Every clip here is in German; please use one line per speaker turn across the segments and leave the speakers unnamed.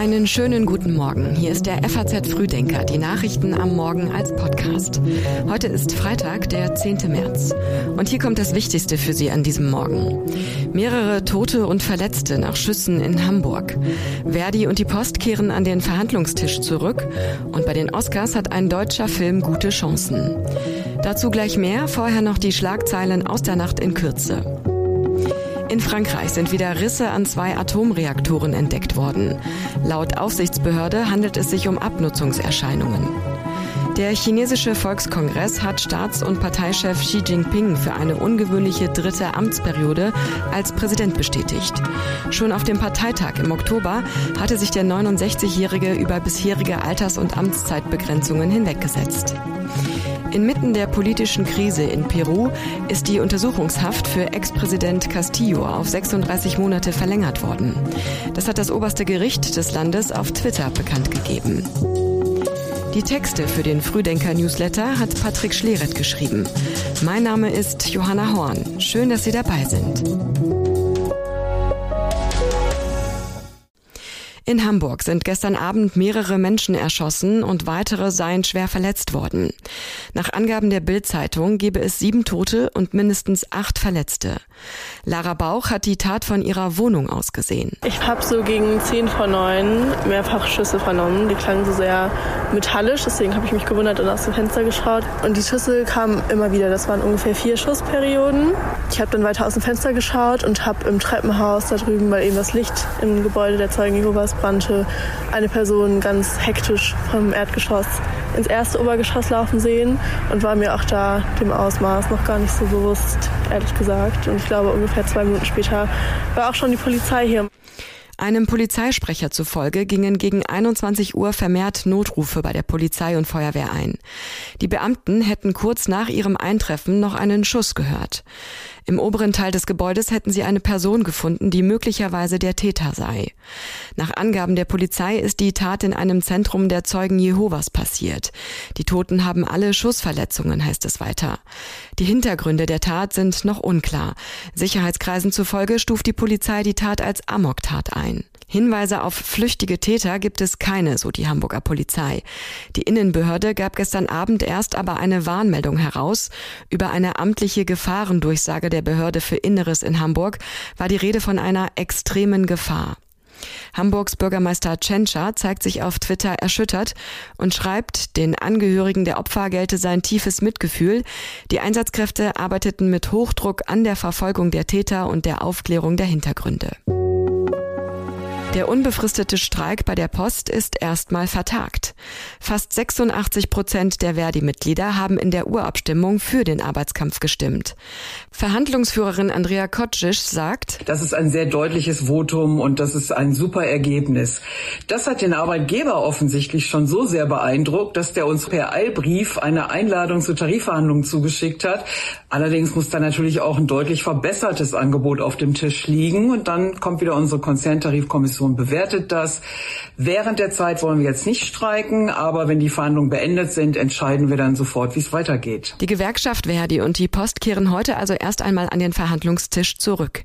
Einen schönen guten Morgen. Hier ist der FAZ Frühdenker, die Nachrichten am Morgen als Podcast. Heute ist Freitag, der 10. März. Und hier kommt das Wichtigste für Sie an diesem Morgen. Mehrere Tote und Verletzte nach Schüssen in Hamburg. Verdi und die Post kehren an den Verhandlungstisch zurück. Und bei den Oscars hat ein deutscher Film gute Chancen. Dazu gleich mehr, vorher noch die Schlagzeilen aus der Nacht in Kürze. In Frankreich sind wieder Risse an zwei Atomreaktoren entdeckt worden. Laut Aufsichtsbehörde handelt es sich um Abnutzungserscheinungen. Der chinesische Volkskongress hat Staats- und Parteichef Xi Jinping für eine ungewöhnliche dritte Amtsperiode als Präsident bestätigt. Schon auf dem Parteitag im Oktober hatte sich der 69-Jährige über bisherige Alters- und Amtszeitbegrenzungen hinweggesetzt. Inmitten der politischen Krise in Peru ist die Untersuchungshaft für Ex-Präsident Castillo auf 36 Monate verlängert worden. Das hat das oberste Gericht des Landes auf Twitter bekannt gegeben. Die Texte für den Frühdenker-Newsletter hat Patrick Schleret geschrieben. Mein Name ist Johanna Horn. Schön, dass Sie dabei sind. In Hamburg sind gestern Abend mehrere Menschen erschossen und weitere seien schwer verletzt worden. Nach Angaben der Bild-Zeitung gebe es sieben Tote und mindestens acht Verletzte. Lara Bauch hat die Tat von ihrer Wohnung aus gesehen.
Ich habe so gegen zehn vor neun mehrfach Schüsse vernommen. Die klangen so sehr metallisch, deswegen habe ich mich gewundert und aus dem Fenster geschaut. Und die Schüsse kamen immer wieder. Das waren ungefähr vier Schussperioden. Ich habe dann weiter aus dem Fenster geschaut und habe im Treppenhaus da drüben, weil eben das Licht im Gebäude der Zeugen Jehovas brannte, eine Person ganz hektisch vom Erdgeschoss ins erste Obergeschoss laufen sehen und war mir auch da dem Ausmaß noch gar nicht so bewusst, ehrlich gesagt. Und ich glaube, ungefähr zwei Minuten später war auch schon die Polizei hier.
Einem Polizeisprecher zufolge gingen gegen 21 Uhr vermehrt Notrufe bei der Polizei und Feuerwehr ein. Die Beamten hätten kurz nach ihrem Eintreffen noch einen Schuss gehört. Im oberen Teil des Gebäudes hätten sie eine Person gefunden, die möglicherweise der Täter sei. Nach Angaben der Polizei ist die Tat in einem Zentrum der Zeugen Jehovas passiert. Die Toten haben alle Schussverletzungen, heißt es weiter. Die Hintergründe der Tat sind noch unklar. Sicherheitskreisen zufolge stuft die Polizei die Tat als Amoktat ein. Hinweise auf flüchtige Täter gibt es keine, so die Hamburger Polizei. Die Innenbehörde gab gestern Abend erst aber eine Warnmeldung heraus. Über eine amtliche Gefahrendurchsage der Behörde für Inneres in Hamburg war die Rede von einer extremen Gefahr. Hamburgs Bürgermeister Tschentscher zeigt sich auf Twitter erschüttert und schreibt, den Angehörigen der Opfer gelte sein tiefes Mitgefühl. Die Einsatzkräfte arbeiteten mit Hochdruck an der Verfolgung der Täter und der Aufklärung der Hintergründe. Der unbefristete Streik bei der Post ist erstmal vertagt. Fast 86 Prozent der Verdi-Mitglieder haben in der Urabstimmung für den Arbeitskampf gestimmt. Verhandlungsführerin Andrea Kocic sagt,
Das ist ein sehr deutliches Votum und das ist ein super Ergebnis. Das hat den Arbeitgeber offensichtlich schon so sehr beeindruckt, dass der uns per Eilbrief eine Einladung zur Tarifverhandlung zugeschickt hat. Allerdings muss da natürlich auch ein deutlich verbessertes Angebot auf dem Tisch liegen und dann kommt wieder unsere Konzerntarifkommission Kommission bewertet das. Während der Zeit wollen wir jetzt nicht streiken, aber wenn die Verhandlungen beendet sind, entscheiden wir dann sofort, wie es weitergeht.
Die Gewerkschaft Verdi und die Post kehren heute also erst einmal an den Verhandlungstisch zurück.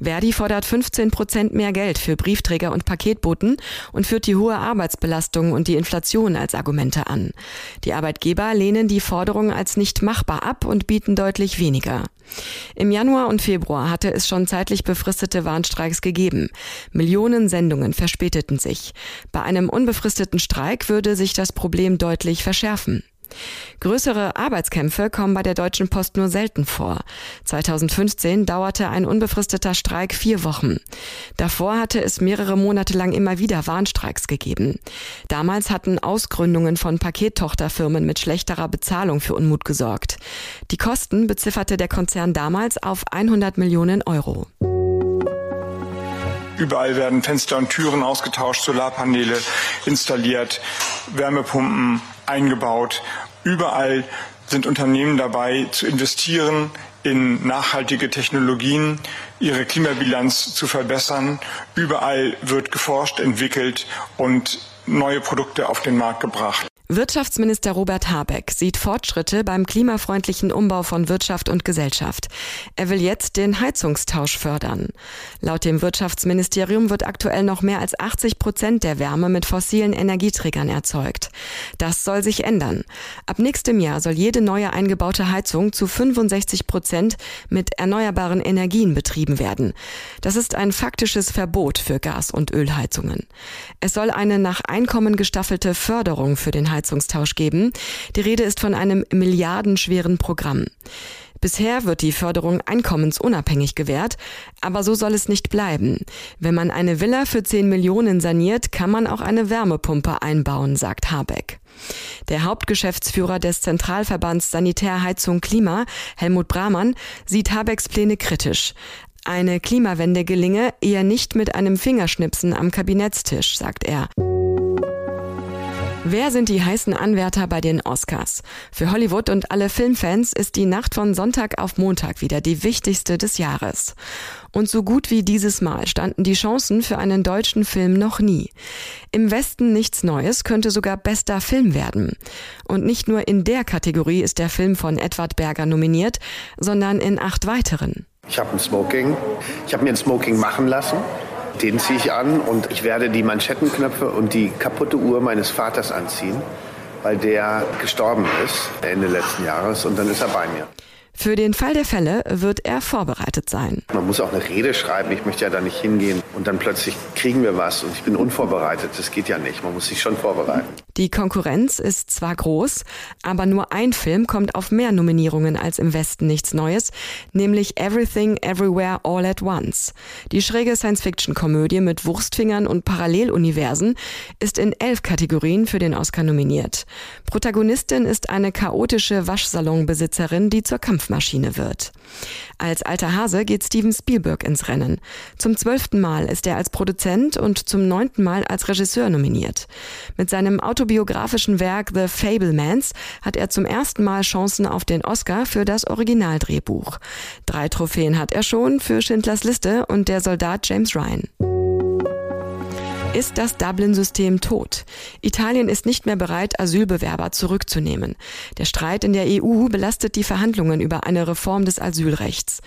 Verdi fordert 15 Prozent mehr Geld für Briefträger und Paketboten und führt die hohe Arbeitsbelastung und die Inflation als Argumente an. Die Arbeitgeber lehnen die Forderung als nicht machbar ab und bieten deutlich weniger. Im Januar und Februar hatte es schon zeitlich befristete Warnstreiks gegeben. Millionen Sendungen verspäteten sich. Bei einem unbefristeten Streik würde sich das Problem deutlich verschärfen. Größere Arbeitskämpfe kommen bei der Deutschen Post nur selten vor. 2015 dauerte ein unbefristeter Streik vier Wochen. Davor hatte es mehrere Monate lang immer wieder Warnstreiks gegeben. Damals hatten Ausgründungen von Pakettochterfirmen mit schlechterer Bezahlung für Unmut gesorgt. Die Kosten bezifferte der Konzern damals auf 100 Millionen Euro.
Überall werden Fenster und Türen ausgetauscht, Solarpaneele installiert, Wärmepumpen eingebaut. Überall sind Unternehmen dabei zu investieren in nachhaltige Technologien, ihre Klimabilanz zu verbessern. Überall wird geforscht, entwickelt und neue Produkte auf den Markt gebracht.
Wirtschaftsminister Robert Habeck sieht Fortschritte beim klimafreundlichen Umbau von Wirtschaft und Gesellschaft. Er will jetzt den Heizungstausch fördern. Laut dem Wirtschaftsministerium wird aktuell noch mehr als 80 Prozent der Wärme mit fossilen Energieträgern erzeugt. Das soll sich ändern. Ab nächstem Jahr soll jede neue eingebaute Heizung zu 65 Prozent mit erneuerbaren Energien betrieben werden. Das ist ein faktisches Verbot für Gas- und Ölheizungen. Es soll eine nach Einkommen gestaffelte Förderung für den Heizungstausch geben. Die Rede ist von einem milliardenschweren Programm. Bisher wird die Förderung einkommensunabhängig gewährt, aber so soll es nicht bleiben. Wenn man eine Villa für 10 Millionen saniert, kann man auch eine Wärmepumpe einbauen, sagt Habeck. Der Hauptgeschäftsführer des Zentralverbands Sanitärheizung Klima, Helmut Brahmann, sieht Habecks Pläne kritisch. Eine Klimawende gelinge eher nicht mit einem Fingerschnipsen am Kabinettstisch, sagt er. Wer sind die heißen Anwärter bei den Oscars? Für Hollywood und alle Filmfans ist die Nacht von Sonntag auf Montag wieder die wichtigste des Jahres. Und so gut wie dieses Mal standen die Chancen für einen deutschen Film noch nie. Im Westen nichts Neues könnte sogar bester Film werden. Und nicht nur in der Kategorie ist der Film von Edward Berger nominiert, sondern in acht weiteren.
Ich habe ein Smoking. Ich habe mir ein Smoking machen lassen. Den ziehe ich an und ich werde die Manschettenknöpfe und die kaputte Uhr meines Vaters anziehen, weil der gestorben ist Ende letzten Jahres und dann ist er bei mir.
Für den Fall der Fälle wird er vorbereitet sein.
Man muss auch eine Rede schreiben. Ich möchte ja da nicht hingehen und dann plötzlich kriegen wir was und ich bin unvorbereitet. Das geht ja nicht. Man muss sich schon vorbereiten.
Die Konkurrenz ist zwar groß, aber nur ein Film kommt auf mehr Nominierungen als im Westen nichts Neues, nämlich Everything Everywhere All at Once. Die schräge Science-Fiction-Komödie mit Wurstfingern und Paralleluniversen ist in elf Kategorien für den Oscar nominiert. Protagonistin ist eine chaotische Waschsalonbesitzerin, die zur Kampf Kampfmaschine wird. Als alter Hase geht Steven Spielberg ins Rennen. Zum zwölften Mal ist er als Produzent und zum neunten Mal als Regisseur nominiert. Mit seinem autobiografischen Werk The Fablemans hat er zum ersten Mal Chancen auf den Oscar für das Originaldrehbuch. Drei Trophäen hat er schon für Schindlers Liste und der Soldat James Ryan. Ist das Dublin-System tot? Italien ist nicht mehr bereit, Asylbewerber zurückzunehmen. Der Streit in der EU belastet die Verhandlungen über eine Reform des Asylrechts.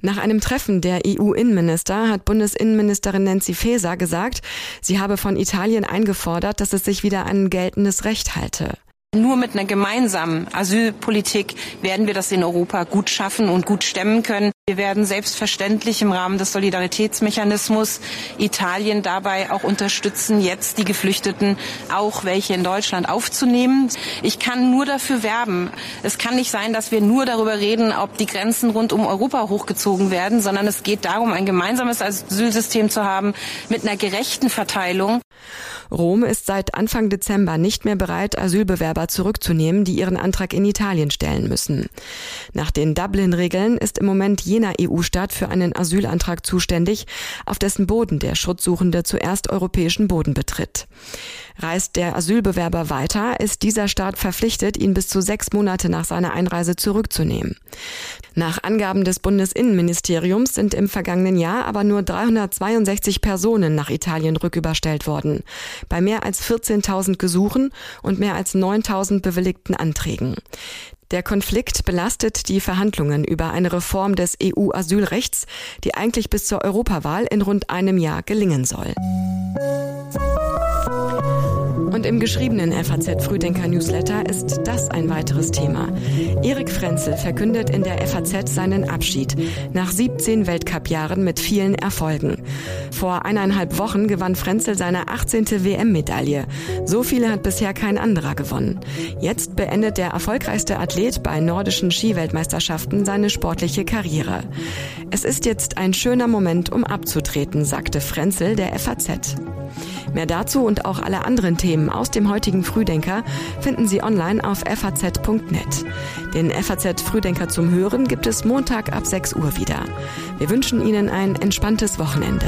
Nach einem Treffen der EU-Innenminister hat Bundesinnenministerin Nancy Faeser gesagt, sie habe von Italien eingefordert, dass es sich wieder an geltendes Recht halte.
Nur mit einer gemeinsamen Asylpolitik werden wir das in Europa gut schaffen und gut stemmen können. Wir werden selbstverständlich im Rahmen des Solidaritätsmechanismus Italien dabei auch unterstützen, jetzt die Geflüchteten, auch welche in Deutschland aufzunehmen. Ich kann nur dafür werben. Es kann nicht sein, dass wir nur darüber reden, ob die Grenzen rund um Europa hochgezogen werden, sondern es geht darum, ein gemeinsames Asylsystem zu haben mit einer gerechten Verteilung.
Rom ist seit Anfang Dezember nicht mehr bereit, Asylbewerber zurückzunehmen, die ihren Antrag in Italien stellen müssen. Nach den Dublin-Regeln ist im Moment jener EU-Staat für einen Asylantrag zuständig, auf dessen Boden der Schutzsuchende zuerst europäischen Boden betritt. Reist der Asylbewerber weiter, ist dieser Staat verpflichtet, ihn bis zu sechs Monate nach seiner Einreise zurückzunehmen. Nach Angaben des Bundesinnenministeriums sind im vergangenen Jahr aber nur 362 Personen nach Italien rücküberstellt worden, bei mehr als 14.000 Gesuchen und mehr als 9.000 bewilligten Anträgen. Der Konflikt belastet die Verhandlungen über eine Reform des EU-Asylrechts, die eigentlich bis zur Europawahl in rund einem Jahr gelingen soll. Und im geschriebenen FAZ Frühdenker Newsletter ist das ein weiteres Thema. Erik Frenzel verkündet in der FAZ seinen Abschied nach 17 Weltcup-Jahren mit vielen Erfolgen. Vor eineinhalb Wochen gewann Frenzel seine 18. WM-Medaille. So viele hat bisher kein anderer gewonnen. Jetzt beendet der erfolgreichste Athlet bei nordischen Skiweltmeisterschaften seine sportliche Karriere. Es ist jetzt ein schöner Moment, um abzutreten, sagte Frenzel der FAZ. Mehr dazu und auch alle anderen Themen aus dem heutigen Frühdenker finden Sie online auf faz.net. Den FAZ Frühdenker zum Hören gibt es Montag ab 6 Uhr wieder. Wir wünschen Ihnen ein entspanntes Wochenende.